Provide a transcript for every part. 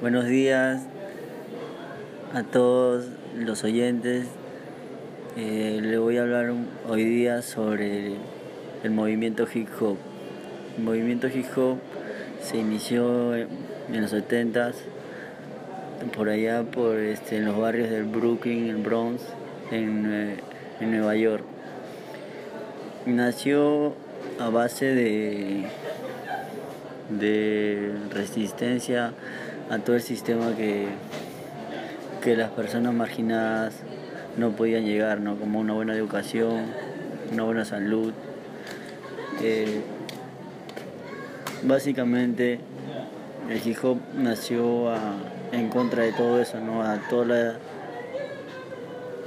Buenos días a todos los oyentes. Eh, le voy a hablar hoy día sobre el, movimiento hip hop. El movimiento hip hop se inició en los 70s, por allá por este, en los barrios del Brooklyn, en Bronx, en, en Nueva York. Nació a base de, de resistencia a todo el sistema que, que las personas marginadas no podían llegar, ¿no? como una buena educación, una buena salud. Eh, básicamente el hip hop nació en contra de todo eso, ¿no? a toda la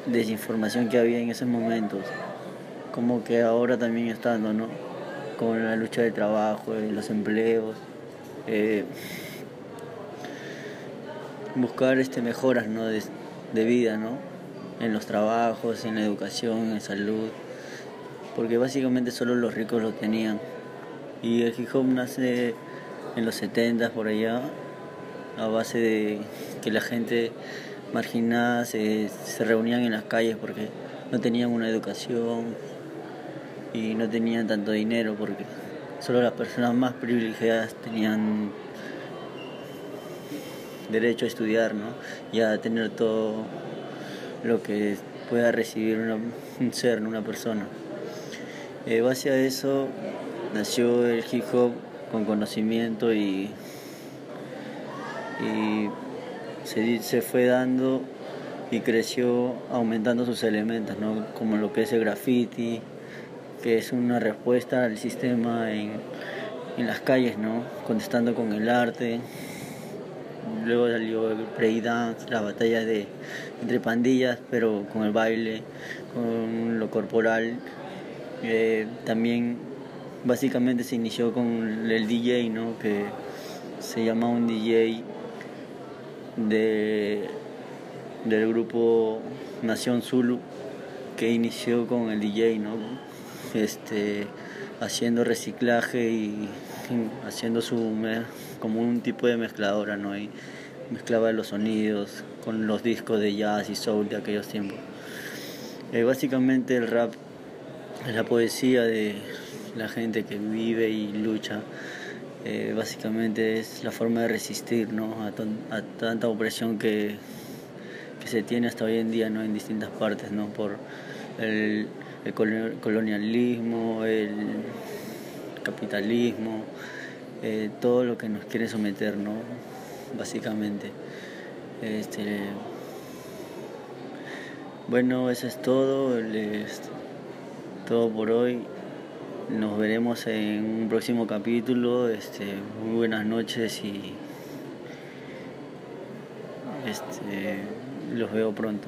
desinformación que había en esos momentos, como que ahora también estando, ¿no? con la lucha de trabajo, los empleos. Eh, buscar este, mejoras ¿no? de, de, vida ¿no? en los trabajos, en la educación, en salud, porque básicamente solo los ricos lo tenían. Y el hip hop nace en los 70 por allá, a base de que la gente marginada se, se reunían en las calles porque no tenían una educación y no tenían tanto dinero porque solo las personas más privilegiadas tenían derecho a estudiar ¿no? y a tener todo lo que pueda recibir un ser, una persona. Eh, base a eso nació el hip hop con conocimiento y, y se, se fue dando y creció aumentando sus elementos, ¿no? como lo que es el graffiti, que es una respuesta al sistema en, en las calles, ¿no? contestando con el arte, luego salió el dance, la batalla de entre pandillas, pero con el baile, con lo corporal. Eh, también básicamente se inició con el DJ, ¿no? que se llama un DJ de, del grupo Nación Zulu, que inició con el DJ, ¿no? este, haciendo reciclaje y haciendo su como un tipo de mezcladora, ¿no? Y mezclaba los sonidos con los discos de jazz y soul de aquellos tiempos. Eh, básicamente el rap es la poesía de la gente que vive y lucha. Eh, básicamente es la forma de resistir ¿no? a, tanta opresión que, que, se tiene hasta hoy en día ¿no? en distintas partes, ¿no? por el, el colonialismo, el capitalismo, eh, todo lo que nos quiere someter, ¿no? Básicamente. Este, bueno, eso es todo. todo por hoy. Nos veremos en un próximo capítulo. Este, muy buenas noches y este, los veo pronto.